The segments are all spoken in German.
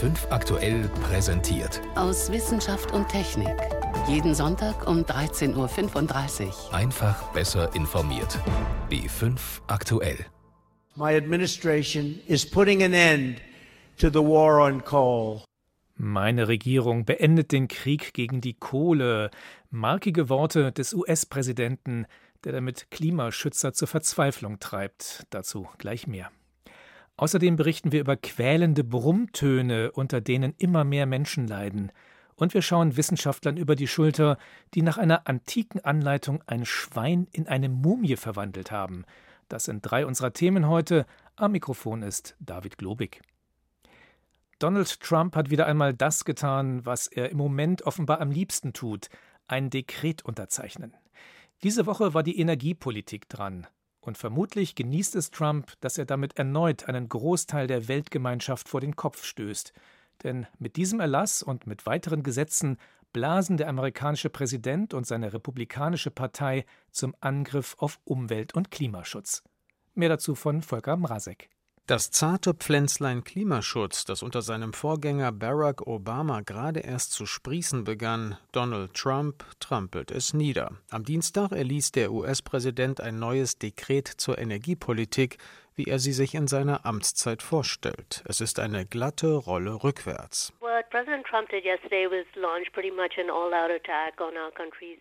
B5 aktuell präsentiert. Aus Wissenschaft und Technik. Jeden Sonntag um 13.35 Uhr. Einfach besser informiert. B5 aktuell. My administration is putting an end to the war on coal. Meine Regierung beendet den Krieg gegen die Kohle. Markige Worte des US-Präsidenten, der damit Klimaschützer zur Verzweiflung treibt. Dazu gleich mehr. Außerdem berichten wir über quälende Brummtöne, unter denen immer mehr Menschen leiden. Und wir schauen Wissenschaftlern über die Schulter, die nach einer antiken Anleitung ein Schwein in eine Mumie verwandelt haben. Das sind drei unserer Themen heute. Am Mikrofon ist David Globig. Donald Trump hat wieder einmal das getan, was er im Moment offenbar am liebsten tut: ein Dekret unterzeichnen. Diese Woche war die Energiepolitik dran. Und vermutlich genießt es Trump, dass er damit erneut einen Großteil der Weltgemeinschaft vor den Kopf stößt. Denn mit diesem Erlass und mit weiteren Gesetzen blasen der amerikanische Präsident und seine republikanische Partei zum Angriff auf Umwelt- und Klimaschutz. Mehr dazu von Volker Mrazek. Das zarte Pflänzlein Klimaschutz, das unter seinem Vorgänger Barack Obama gerade erst zu sprießen begann, Donald Trump, trampelt es nieder. Am Dienstag erließ der US-Präsident ein neues Dekret zur Energiepolitik, wie er sie sich in seiner Amtszeit vorstellt. Es ist eine glatte Rolle rückwärts.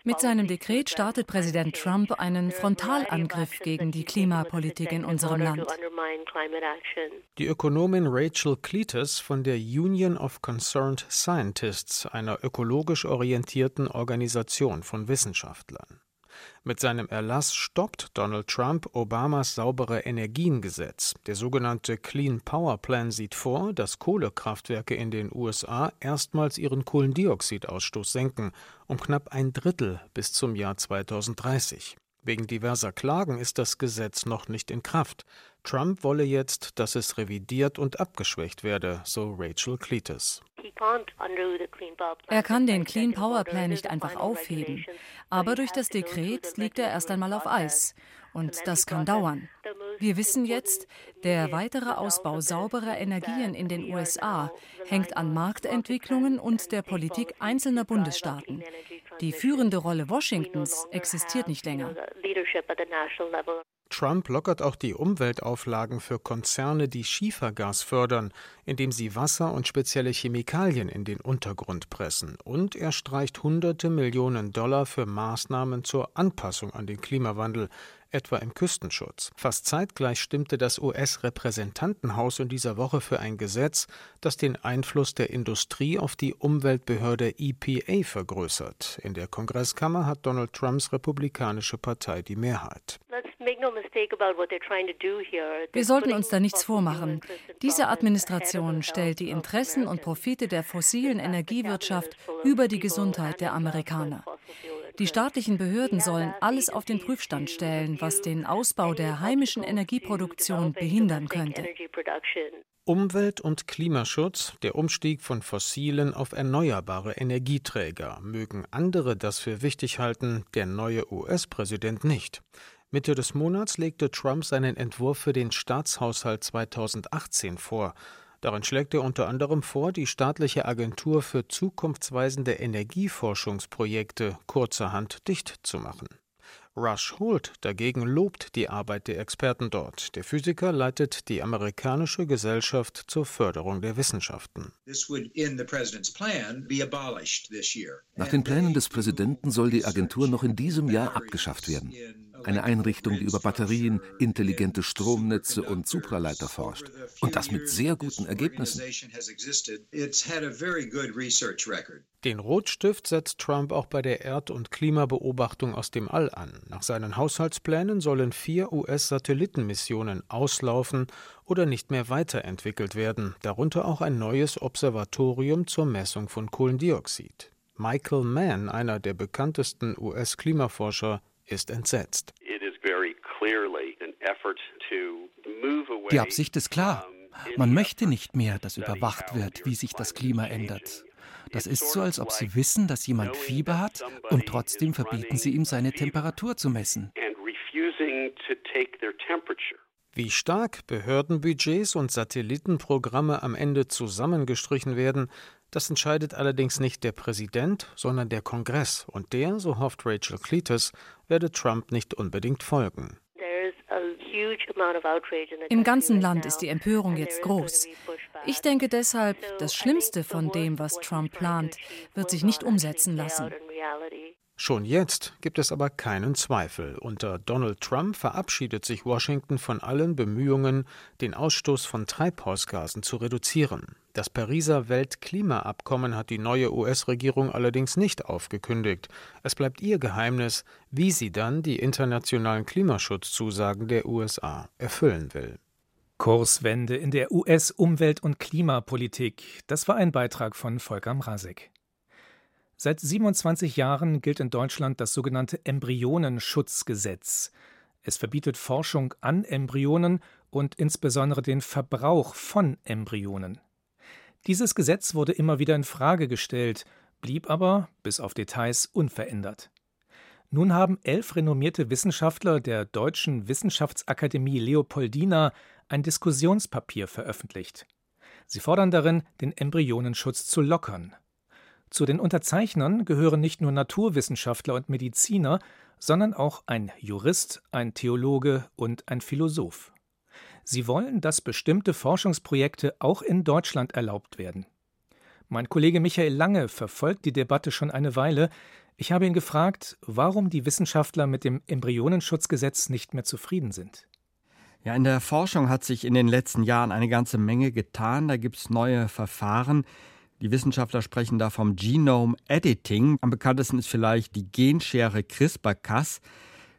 Mit seinem Dekret startet Präsident Trump einen Frontalangriff gegen die Klimapolitik in unserem Land. Die Ökonomin Rachel Cletus von der Union of Concerned Scientists, einer ökologisch orientierten Organisation von Wissenschaftlern. Mit seinem Erlass stoppt Donald Trump Obamas saubere Energiengesetz. Der sogenannte Clean Power Plan sieht vor, dass Kohlekraftwerke in den USA erstmals ihren Kohlendioxidausstoß senken, um knapp ein Drittel bis zum Jahr 2030. Wegen diverser Klagen ist das Gesetz noch nicht in Kraft. Trump wolle jetzt, dass es revidiert und abgeschwächt werde, so Rachel Cletus. Er kann den Clean Power Plan nicht einfach aufheben, aber durch das Dekret liegt er erst einmal auf Eis. Und das kann dauern. Wir wissen jetzt, der weitere Ausbau sauberer Energien in den USA hängt an Marktentwicklungen und der Politik einzelner Bundesstaaten. Die führende Rolle Washingtons existiert nicht länger. Trump lockert auch die Umweltauflagen für Konzerne, die Schiefergas fördern, indem sie Wasser und spezielle Chemikalien in den Untergrund pressen. Und er streicht hunderte Millionen Dollar für Maßnahmen zur Anpassung an den Klimawandel, etwa im Küstenschutz. Fast zeitgleich stimmte das US-Repräsentantenhaus in dieser Woche für ein Gesetz, das den Einfluss der Industrie auf die Umweltbehörde EPA vergrößert. In der Kongresskammer hat Donald Trumps Republikanische Partei die Mehrheit. Wir sollten uns da nichts vormachen. Diese Administration stellt die Interessen und Profite der fossilen Energiewirtschaft über die Gesundheit der Amerikaner. Die staatlichen Behörden sollen alles auf den Prüfstand stellen, was den Ausbau der heimischen Energieproduktion behindern könnte. Umwelt- und Klimaschutz, der Umstieg von fossilen auf erneuerbare Energieträger. Mögen andere das für wichtig halten, der neue US-Präsident nicht. Mitte des Monats legte Trump seinen Entwurf für den Staatshaushalt 2018 vor. Darin schlägt er unter anderem vor, die staatliche Agentur für zukunftsweisende Energieforschungsprojekte kurzerhand dicht zu machen. Rush Holt dagegen lobt die Arbeit der Experten dort. Der Physiker leitet die amerikanische Gesellschaft zur Förderung der Wissenschaften. Nach den Plänen des Präsidenten soll die Agentur noch in diesem Jahr abgeschafft werden. Eine Einrichtung, die über Batterien, intelligente Stromnetze und Supraleiter forscht. Und das mit sehr guten Ergebnissen. Den Rotstift setzt Trump auch bei der Erd- und Klimabeobachtung aus dem All an. Nach seinen Haushaltsplänen sollen vier US-Satellitenmissionen auslaufen oder nicht mehr weiterentwickelt werden, darunter auch ein neues Observatorium zur Messung von Kohlendioxid. Michael Mann, einer der bekanntesten US-Klimaforscher, ist entsetzt. Die Absicht ist klar. Man möchte nicht mehr, dass überwacht wird, wie sich das Klima ändert. Das ist so, als ob Sie wissen, dass jemand Fieber hat und trotzdem verbieten Sie ihm, seine Temperatur zu messen. Wie stark Behördenbudgets und Satellitenprogramme am Ende zusammengestrichen werden, das entscheidet allerdings nicht der Präsident, sondern der Kongress, und der, so hofft Rachel Cletus, werde Trump nicht unbedingt folgen. Im ganzen Land ist die Empörung jetzt groß. Ich denke deshalb, das Schlimmste von dem, was Trump plant, wird sich nicht umsetzen lassen. Schon jetzt gibt es aber keinen Zweifel. Unter Donald Trump verabschiedet sich Washington von allen Bemühungen, den Ausstoß von Treibhausgasen zu reduzieren. Das Pariser Weltklimaabkommen hat die neue US-Regierung allerdings nicht aufgekündigt. Es bleibt ihr Geheimnis, wie sie dann die internationalen Klimaschutzzusagen der USA erfüllen will. Kurswende in der US-Umwelt- und Klimapolitik. Das war ein Beitrag von Volker Mrazek. Seit 27 Jahren gilt in Deutschland das sogenannte Embryonenschutzgesetz. Es verbietet Forschung an Embryonen und insbesondere den Verbrauch von Embryonen. Dieses Gesetz wurde immer wieder in Frage gestellt, blieb aber, bis auf Details, unverändert. Nun haben elf renommierte Wissenschaftler der Deutschen Wissenschaftsakademie Leopoldina ein Diskussionspapier veröffentlicht. Sie fordern darin, den Embryonenschutz zu lockern. Zu den Unterzeichnern gehören nicht nur Naturwissenschaftler und Mediziner, sondern auch ein Jurist, ein Theologe und ein Philosoph. Sie wollen, dass bestimmte Forschungsprojekte auch in Deutschland erlaubt werden. Mein Kollege Michael Lange verfolgt die Debatte schon eine Weile. Ich habe ihn gefragt, warum die Wissenschaftler mit dem Embryonenschutzgesetz nicht mehr zufrieden sind. Ja, in der Forschung hat sich in den letzten Jahren eine ganze Menge getan. Da gibt es neue Verfahren. Die Wissenschaftler sprechen da vom Genome Editing. Am bekanntesten ist vielleicht die Genschere CRISPR-Cas.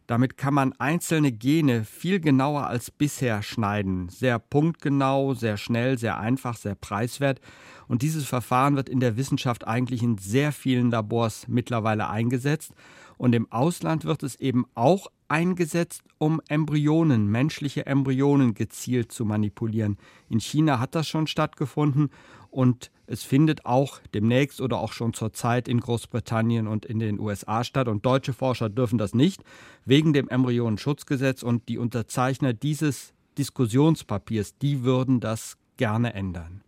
Damit kann man einzelne Gene viel genauer als bisher schneiden. Sehr punktgenau, sehr schnell, sehr einfach, sehr preiswert. Und dieses Verfahren wird in der Wissenschaft eigentlich in sehr vielen Labors mittlerweile eingesetzt. Und im Ausland wird es eben auch eingesetzt, um Embryonen, menschliche Embryonen gezielt zu manipulieren. In China hat das schon stattgefunden und es findet auch demnächst oder auch schon zur Zeit in Großbritannien und in den USA statt. Und deutsche Forscher dürfen das nicht, wegen dem Embryonenschutzgesetz. Und die Unterzeichner dieses Diskussionspapiers, die würden das gerne ändern.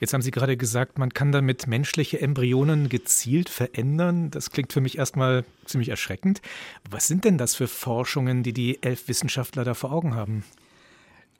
Jetzt haben Sie gerade gesagt, man kann damit menschliche Embryonen gezielt verändern. Das klingt für mich erstmal ziemlich erschreckend. Was sind denn das für Forschungen, die die elf Wissenschaftler da vor Augen haben?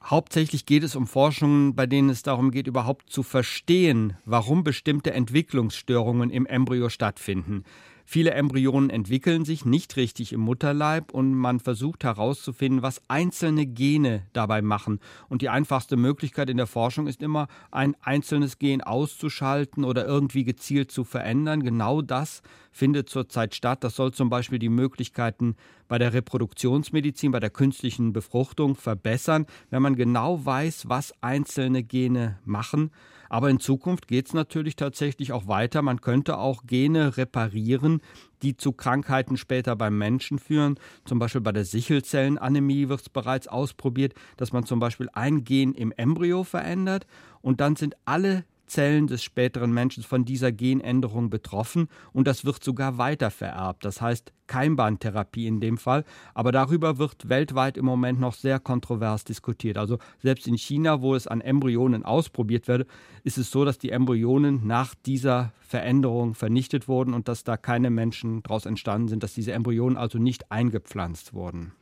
Hauptsächlich geht es um Forschungen, bei denen es darum geht, überhaupt zu verstehen, warum bestimmte Entwicklungsstörungen im Embryo stattfinden. Viele Embryonen entwickeln sich nicht richtig im Mutterleib und man versucht herauszufinden, was einzelne Gene dabei machen. Und die einfachste Möglichkeit in der Forschung ist immer, ein einzelnes Gen auszuschalten oder irgendwie gezielt zu verändern. Genau das findet zurzeit statt. Das soll zum Beispiel die Möglichkeiten bei der Reproduktionsmedizin, bei der künstlichen Befruchtung verbessern, wenn man genau weiß, was einzelne Gene machen. Aber in Zukunft geht es natürlich tatsächlich auch weiter. Man könnte auch Gene reparieren, die zu Krankheiten später beim Menschen führen. Zum Beispiel bei der Sichelzellenanämie wird es bereits ausprobiert, dass man zum Beispiel ein Gen im Embryo verändert und dann sind alle Zellen des späteren Menschen von dieser Genänderung betroffen und das wird sogar weitervererbt. Das heißt Keimbahntherapie in dem Fall. Aber darüber wird weltweit im Moment noch sehr kontrovers diskutiert. Also selbst in China, wo es an Embryonen ausprobiert wird, ist es so, dass die Embryonen nach dieser Veränderung vernichtet wurden und dass da keine Menschen daraus entstanden sind, dass diese Embryonen also nicht eingepflanzt wurden.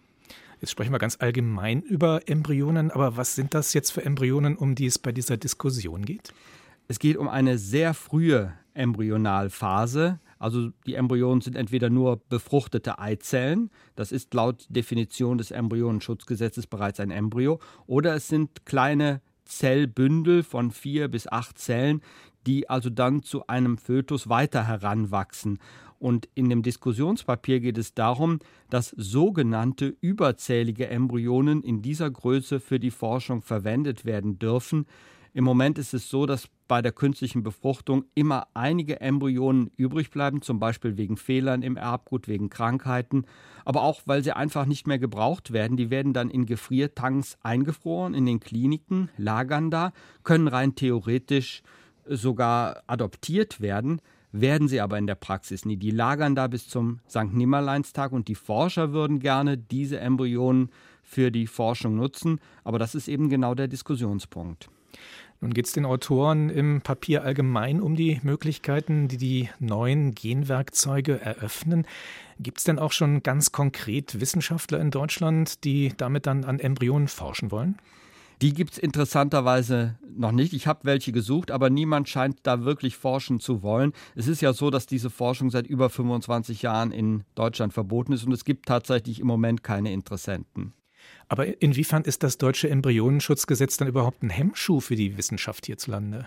Jetzt sprechen wir ganz allgemein über Embryonen, aber was sind das jetzt für Embryonen, um die es bei dieser Diskussion geht? Es geht um eine sehr frühe Embryonalphase. Also die Embryonen sind entweder nur befruchtete Eizellen, das ist laut Definition des Embryonenschutzgesetzes bereits ein Embryo, oder es sind kleine Zellbündel von vier bis acht Zellen, die also dann zu einem Fötus weiter heranwachsen. Und in dem Diskussionspapier geht es darum, dass sogenannte überzählige Embryonen in dieser Größe für die Forschung verwendet werden dürfen. Im Moment ist es so, dass bei der künstlichen Befruchtung immer einige Embryonen übrig bleiben, zum Beispiel wegen Fehlern im Erbgut, wegen Krankheiten, aber auch weil sie einfach nicht mehr gebraucht werden. Die werden dann in Gefriertanks eingefroren in den Kliniken, lagern da, können rein theoretisch sogar adoptiert werden, werden sie aber in der Praxis nie. Die lagern da bis zum St. Nimmerleinstag und die Forscher würden gerne diese Embryonen für die Forschung nutzen. Aber das ist eben genau der Diskussionspunkt. Nun geht es den Autoren im Papier allgemein um die Möglichkeiten, die die neuen Genwerkzeuge eröffnen. Gibt es denn auch schon ganz konkret Wissenschaftler in Deutschland, die damit dann an Embryonen forschen wollen? Die gibt es interessanterweise noch nicht. Ich habe welche gesucht, aber niemand scheint da wirklich forschen zu wollen. Es ist ja so, dass diese Forschung seit über 25 Jahren in Deutschland verboten ist und es gibt tatsächlich im Moment keine Interessenten. Aber inwiefern ist das deutsche Embryonenschutzgesetz dann überhaupt ein Hemmschuh für die Wissenschaft hierzulande?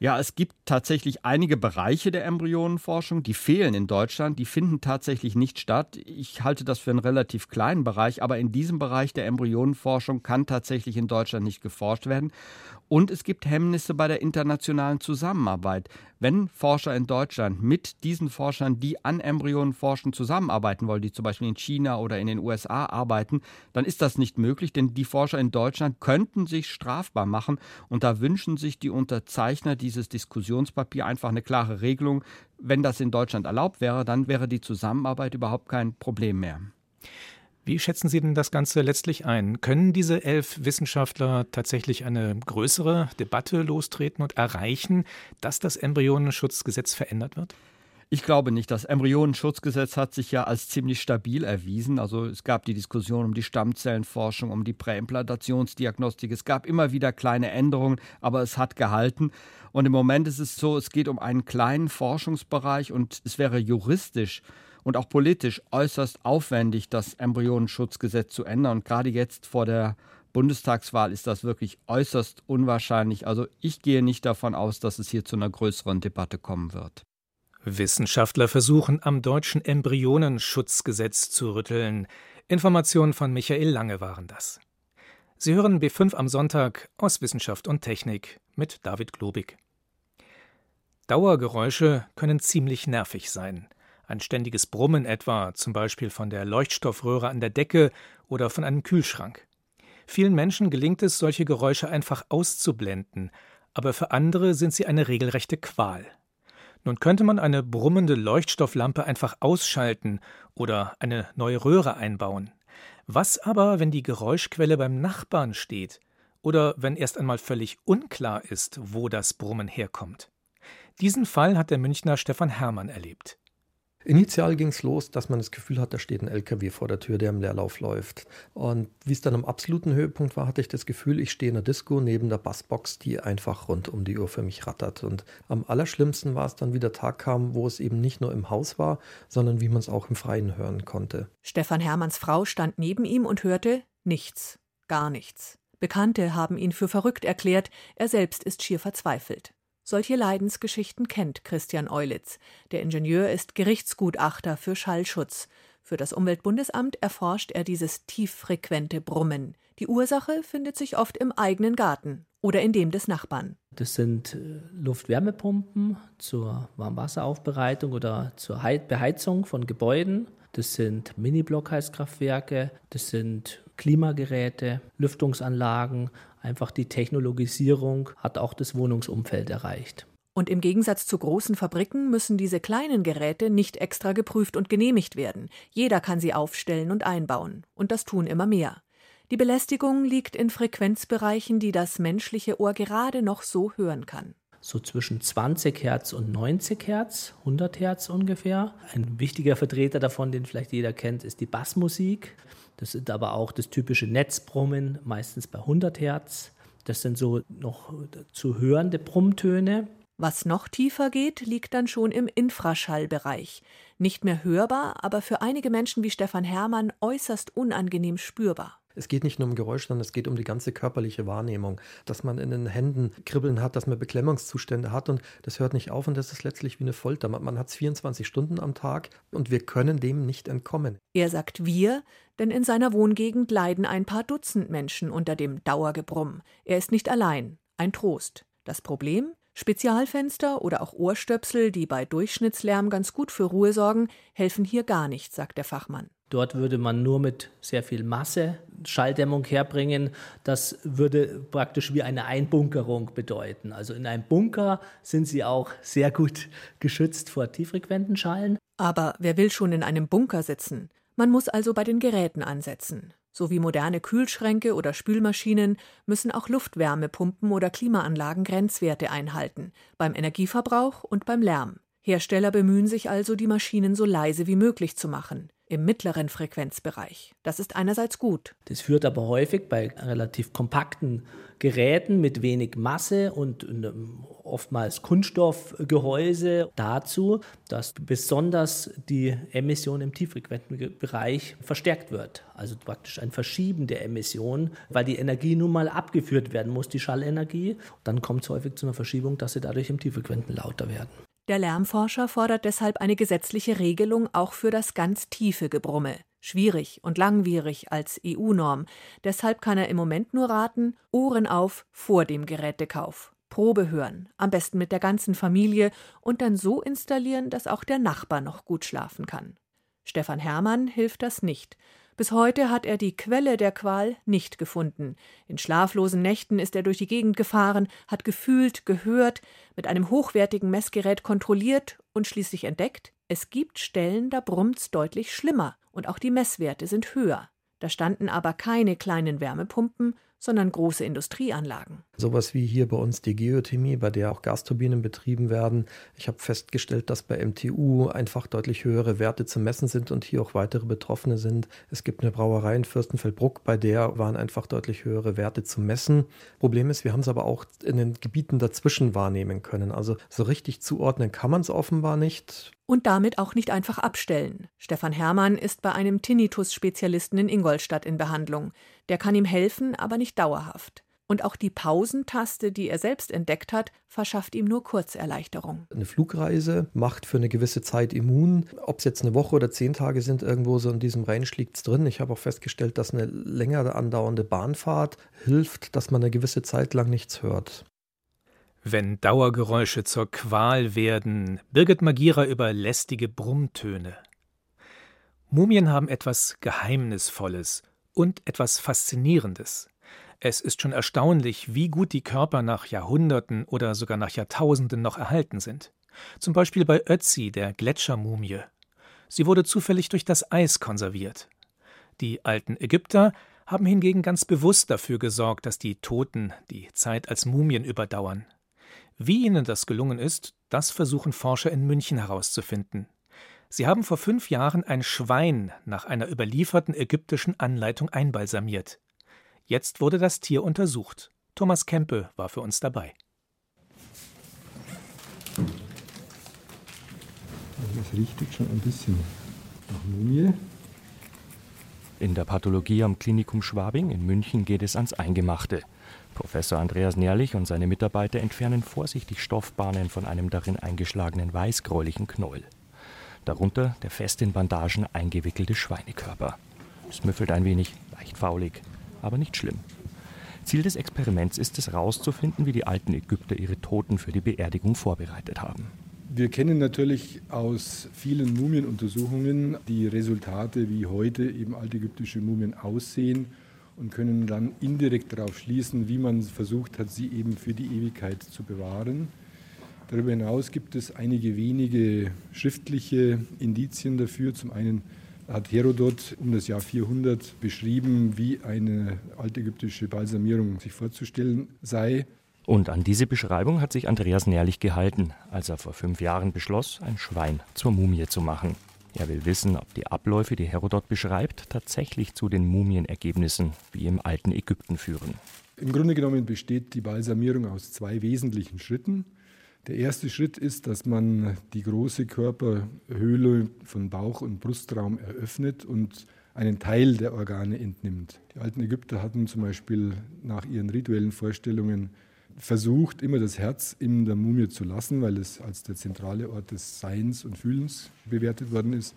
Ja, es gibt tatsächlich einige Bereiche der Embryonenforschung, die fehlen in Deutschland, die finden tatsächlich nicht statt. Ich halte das für einen relativ kleinen Bereich, aber in diesem Bereich der Embryonenforschung kann tatsächlich in Deutschland nicht geforscht werden. Und es gibt Hemmnisse bei der internationalen Zusammenarbeit. Wenn Forscher in Deutschland mit diesen Forschern, die an Embryonen forschen, zusammenarbeiten wollen, die zum Beispiel in China oder in den USA arbeiten, dann ist das nicht möglich, denn die Forscher in Deutschland könnten sich strafbar machen. Und da wünschen sich die Unterzeichner dieses Diskussionspapier einfach eine klare Regelung. Wenn das in Deutschland erlaubt wäre, dann wäre die Zusammenarbeit überhaupt kein Problem mehr. Wie schätzen Sie denn das Ganze letztlich ein? Können diese elf Wissenschaftler tatsächlich eine größere Debatte lostreten und erreichen, dass das Embryonenschutzgesetz verändert wird? Ich glaube nicht. Das Embryonenschutzgesetz hat sich ja als ziemlich stabil erwiesen. Also es gab die Diskussion um die Stammzellenforschung, um die Präimplantationsdiagnostik. Es gab immer wieder kleine Änderungen, aber es hat gehalten. Und im Moment ist es so, es geht um einen kleinen Forschungsbereich und es wäre juristisch und auch politisch äußerst aufwendig, das Embryonenschutzgesetz zu ändern. Und gerade jetzt vor der Bundestagswahl ist das wirklich äußerst unwahrscheinlich. Also ich gehe nicht davon aus, dass es hier zu einer größeren Debatte kommen wird. Wissenschaftler versuchen am deutschen Embryonenschutzgesetz zu rütteln. Informationen von Michael Lange waren das. Sie hören B5 am Sonntag aus Wissenschaft und Technik mit David Globig. Dauergeräusche können ziemlich nervig sein. Ein ständiges Brummen etwa, zum Beispiel von der Leuchtstoffröhre an der Decke oder von einem Kühlschrank. Vielen Menschen gelingt es, solche Geräusche einfach auszublenden, aber für andere sind sie eine regelrechte Qual. Nun könnte man eine brummende Leuchtstofflampe einfach ausschalten oder eine neue Röhre einbauen. Was aber, wenn die Geräuschquelle beim Nachbarn steht oder wenn erst einmal völlig unklar ist, wo das Brummen herkommt? Diesen Fall hat der Münchner Stefan Hermann erlebt. Initial ging es los, dass man das Gefühl hat, da steht ein LKW vor der Tür, der im Leerlauf läuft. Und wie es dann am absoluten Höhepunkt war, hatte ich das Gefühl, ich stehe in der Disco neben der Bassbox, die einfach rund um die Uhr für mich rattert. Und am allerschlimmsten war es dann, wie der Tag kam, wo es eben nicht nur im Haus war, sondern wie man es auch im Freien hören konnte. Stefan Hermanns Frau stand neben ihm und hörte nichts, gar nichts. Bekannte haben ihn für verrückt erklärt, er selbst ist schier verzweifelt. Solche Leidensgeschichten kennt Christian Eulitz. Der Ingenieur ist Gerichtsgutachter für Schallschutz. Für das Umweltbundesamt erforscht er dieses tieffrequente Brummen. Die Ursache findet sich oft im eigenen Garten oder in dem des Nachbarn. Das sind äh, Luftwärmepumpen zur Warmwasseraufbereitung oder zur Beheizung von Gebäuden. Das sind Mini-Blockheizkraftwerke, das sind Klimageräte, Lüftungsanlagen, Einfach die Technologisierung hat auch das Wohnungsumfeld erreicht. Und im Gegensatz zu großen Fabriken müssen diese kleinen Geräte nicht extra geprüft und genehmigt werden. Jeder kann sie aufstellen und einbauen. Und das tun immer mehr. Die Belästigung liegt in Frequenzbereichen, die das menschliche Ohr gerade noch so hören kann. So zwischen 20 Hertz und 90 Hertz, 100 Hertz ungefähr. Ein wichtiger Vertreter davon, den vielleicht jeder kennt, ist die Bassmusik. Das sind aber auch das typische Netzbrummen, meistens bei 100 Hertz. Das sind so noch zu hörende Brummtöne. Was noch tiefer geht, liegt dann schon im Infraschallbereich. Nicht mehr hörbar, aber für einige Menschen wie Stefan Hermann äußerst unangenehm spürbar. Es geht nicht nur um Geräusch, sondern es geht um die ganze körperliche Wahrnehmung, dass man in den Händen Kribbeln hat, dass man Beklemmungszustände hat und das hört nicht auf und das ist letztlich wie eine Folter. Man, man hat es 24 Stunden am Tag und wir können dem nicht entkommen. Er sagt wir, denn in seiner Wohngegend leiden ein paar Dutzend Menschen unter dem Dauergebrumm. Er ist nicht allein. Ein Trost. Das Problem? Spezialfenster oder auch Ohrstöpsel, die bei Durchschnittslärm ganz gut für Ruhe sorgen, helfen hier gar nicht, sagt der Fachmann. Dort würde man nur mit sehr viel Masse Schalldämmung herbringen. Das würde praktisch wie eine Einbunkerung bedeuten. Also in einem Bunker sind sie auch sehr gut geschützt vor tieffrequenten Schallen. Aber wer will schon in einem Bunker sitzen? Man muss also bei den Geräten ansetzen. So wie moderne Kühlschränke oder Spülmaschinen müssen auch Luftwärmepumpen oder Klimaanlagen Grenzwerte einhalten, beim Energieverbrauch und beim Lärm. Hersteller bemühen sich also, die Maschinen so leise wie möglich zu machen im mittleren Frequenzbereich. Das ist einerseits gut. Das führt aber häufig bei relativ kompakten Geräten mit wenig Masse und oftmals Kunststoffgehäuse dazu, dass besonders die Emission im tieffrequenten Bereich verstärkt wird. Also praktisch ein Verschieben der Emission, weil die Energie nun mal abgeführt werden muss, die Schallenergie. Dann kommt es häufig zu einer Verschiebung, dass sie dadurch im tieffrequenten lauter werden. Der Lärmforscher fordert deshalb eine gesetzliche Regelung auch für das ganz tiefe Gebrumme. Schwierig und langwierig als EU-Norm. Deshalb kann er im Moment nur raten, Ohren auf vor dem Gerätekauf. Probe hören, am besten mit der ganzen Familie und dann so installieren, dass auch der Nachbar noch gut schlafen kann. Stefan Hermann hilft das nicht. Bis heute hat er die Quelle der Qual nicht gefunden. In schlaflosen Nächten ist er durch die Gegend gefahren, hat gefühlt, gehört, mit einem hochwertigen Messgerät kontrolliert und schließlich entdeckt, es gibt Stellen, da brummt's deutlich schlimmer und auch die Messwerte sind höher. Da standen aber keine kleinen Wärmepumpen, sondern große Industrieanlagen. Sowas wie hier bei uns die Geothermie, bei der auch Gasturbinen betrieben werden. Ich habe festgestellt, dass bei MTU einfach deutlich höhere Werte zu messen sind und hier auch weitere Betroffene sind. Es gibt eine Brauerei in Fürstenfeldbruck, bei der waren einfach deutlich höhere Werte zu messen. Problem ist, wir haben es aber auch in den Gebieten dazwischen wahrnehmen können. Also so richtig zuordnen kann man es offenbar nicht und damit auch nicht einfach abstellen. Stefan Hermann ist bei einem Tinnitus-Spezialisten in Ingolstadt in Behandlung. Der kann ihm helfen, aber nicht dauerhaft. Und auch die Pausentaste, die er selbst entdeckt hat, verschafft ihm nur Kurzerleichterung. Eine Flugreise macht für eine gewisse Zeit immun. Ob es jetzt eine Woche oder zehn Tage sind, irgendwo so in diesem Range liegt es drin. Ich habe auch festgestellt, dass eine länger andauernde Bahnfahrt hilft, dass man eine gewisse Zeit lang nichts hört. Wenn Dauergeräusche zur Qual werden, Birgit Magira über lästige Brummtöne. Mumien haben etwas Geheimnisvolles und etwas Faszinierendes. Es ist schon erstaunlich, wie gut die Körper nach Jahrhunderten oder sogar nach Jahrtausenden noch erhalten sind. Zum Beispiel bei Ötzi, der Gletschermumie. Sie wurde zufällig durch das Eis konserviert. Die alten Ägypter haben hingegen ganz bewusst dafür gesorgt, dass die Toten die Zeit als Mumien überdauern. Wie ihnen das gelungen ist, das versuchen Forscher in München herauszufinden. Sie haben vor fünf Jahren ein Schwein nach einer überlieferten ägyptischen Anleitung einbalsamiert. Jetzt wurde das Tier untersucht. Thomas Kempe war für uns dabei. Das riecht jetzt schon ein bisschen nach Mumie. In der Pathologie am Klinikum Schwabing in München geht es ans Eingemachte. Professor Andreas Nährlich und seine Mitarbeiter entfernen vorsichtig Stoffbahnen von einem darin eingeschlagenen weißgräulichen Knäuel. Darunter der fest in Bandagen eingewickelte Schweinekörper. Es müffelt ein wenig, leicht faulig, aber nicht schlimm. Ziel des Experiments ist es herauszufinden, wie die alten Ägypter ihre Toten für die Beerdigung vorbereitet haben. Wir kennen natürlich aus vielen Mumienuntersuchungen die Resultate, wie heute eben altägyptische Mumien aussehen und können dann indirekt darauf schließen, wie man versucht hat, sie eben für die Ewigkeit zu bewahren. Darüber hinaus gibt es einige wenige schriftliche Indizien dafür. Zum einen hat Herodot um das Jahr 400 beschrieben, wie eine altägyptische Balsamierung sich vorzustellen sei. Und an diese Beschreibung hat sich Andreas Nährlich gehalten, als er vor fünf Jahren beschloss, ein Schwein zur Mumie zu machen. Er will wissen, ob die Abläufe, die Herodot beschreibt, tatsächlich zu den Mumienergebnissen wie im alten Ägypten führen. Im Grunde genommen besteht die Balsamierung aus zwei wesentlichen Schritten. Der erste Schritt ist, dass man die große Körperhöhle von Bauch- und Brustraum eröffnet und einen Teil der Organe entnimmt. Die alten Ägypter hatten zum Beispiel nach ihren rituellen Vorstellungen versucht, immer das Herz in der Mumie zu lassen, weil es als der zentrale Ort des Seins und Fühlens bewertet worden ist.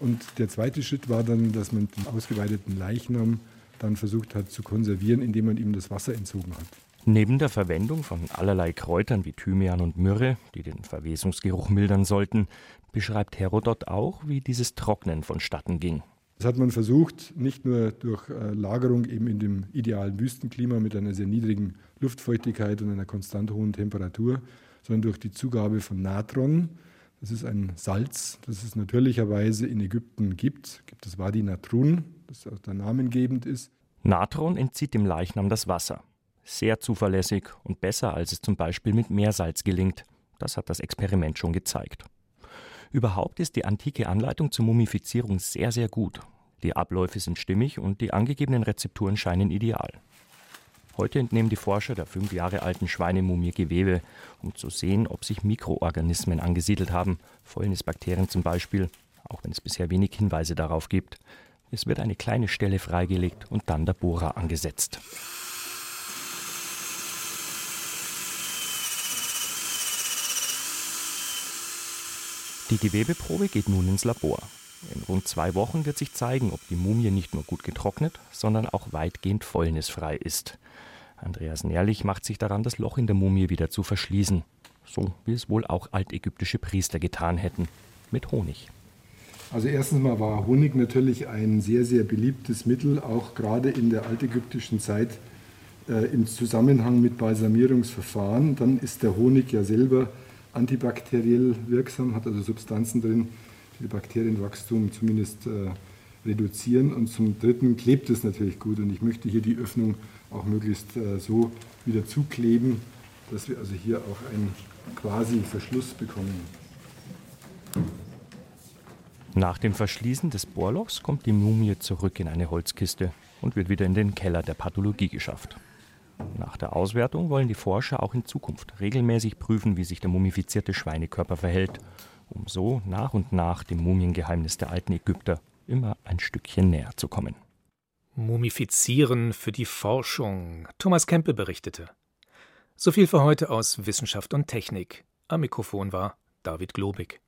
Und der zweite Schritt war dann, dass man den ausgeweideten Leichnam dann versucht hat zu konservieren, indem man ihm das Wasser entzogen hat. Neben der Verwendung von allerlei Kräutern wie Thymian und Myrrhe, die den Verwesungsgeruch mildern sollten, beschreibt Herodot auch, wie dieses Trocknen vonstatten ging. Das hat man versucht, nicht nur durch äh, Lagerung eben in dem idealen Wüstenklima mit einer sehr niedrigen Luftfeuchtigkeit und einer konstant hohen Temperatur, sondern durch die Zugabe von Natron. Das ist ein Salz, das es natürlicherweise in Ägypten gibt. Gibt es Wadi Natrun, das auch da namengebend ist. Natron entzieht dem Leichnam das Wasser. Sehr zuverlässig und besser, als es zum Beispiel mit Meersalz gelingt. Das hat das Experiment schon gezeigt. Überhaupt ist die antike Anleitung zur Mumifizierung sehr, sehr gut. Die Abläufe sind stimmig und die angegebenen Rezepturen scheinen ideal. Heute entnehmen die Forscher der fünf Jahre alten Schweinemumie Gewebe, um zu sehen, ob sich Mikroorganismen angesiedelt haben, Fäulnisbakterien zum Beispiel, auch wenn es bisher wenig Hinweise darauf gibt. Es wird eine kleine Stelle freigelegt und dann der Bohrer angesetzt. Die Gewebeprobe geht nun ins Labor. In rund zwei Wochen wird sich zeigen, ob die Mumie nicht nur gut getrocknet, sondern auch weitgehend fäulnisfrei ist. Andreas Nährlich macht sich daran, das Loch in der Mumie wieder zu verschließen. So wie es wohl auch altägyptische Priester getan hätten. Mit Honig. Also erstens mal war Honig natürlich ein sehr, sehr beliebtes Mittel, auch gerade in der altägyptischen Zeit äh, im Zusammenhang mit Balsamierungsverfahren. Dann ist der Honig ja selber antibakteriell wirksam, hat also Substanzen drin, die Bakterienwachstum zumindest äh, reduzieren. Und zum Dritten klebt es natürlich gut. Und ich möchte hier die Öffnung auch möglichst äh, so wieder zukleben, dass wir also hier auch einen quasi Verschluss bekommen. Nach dem Verschließen des Bohrlochs kommt die Mumie zurück in eine Holzkiste und wird wieder in den Keller der Pathologie geschafft. Nach der Auswertung wollen die Forscher auch in Zukunft regelmäßig prüfen, wie sich der mumifizierte Schweinekörper verhält, um so nach und nach dem Mumiengeheimnis der alten Ägypter immer ein Stückchen näher zu kommen. Mumifizieren für die Forschung. Thomas Kempe berichtete. So viel für heute aus Wissenschaft und Technik. Am Mikrofon war David Globig.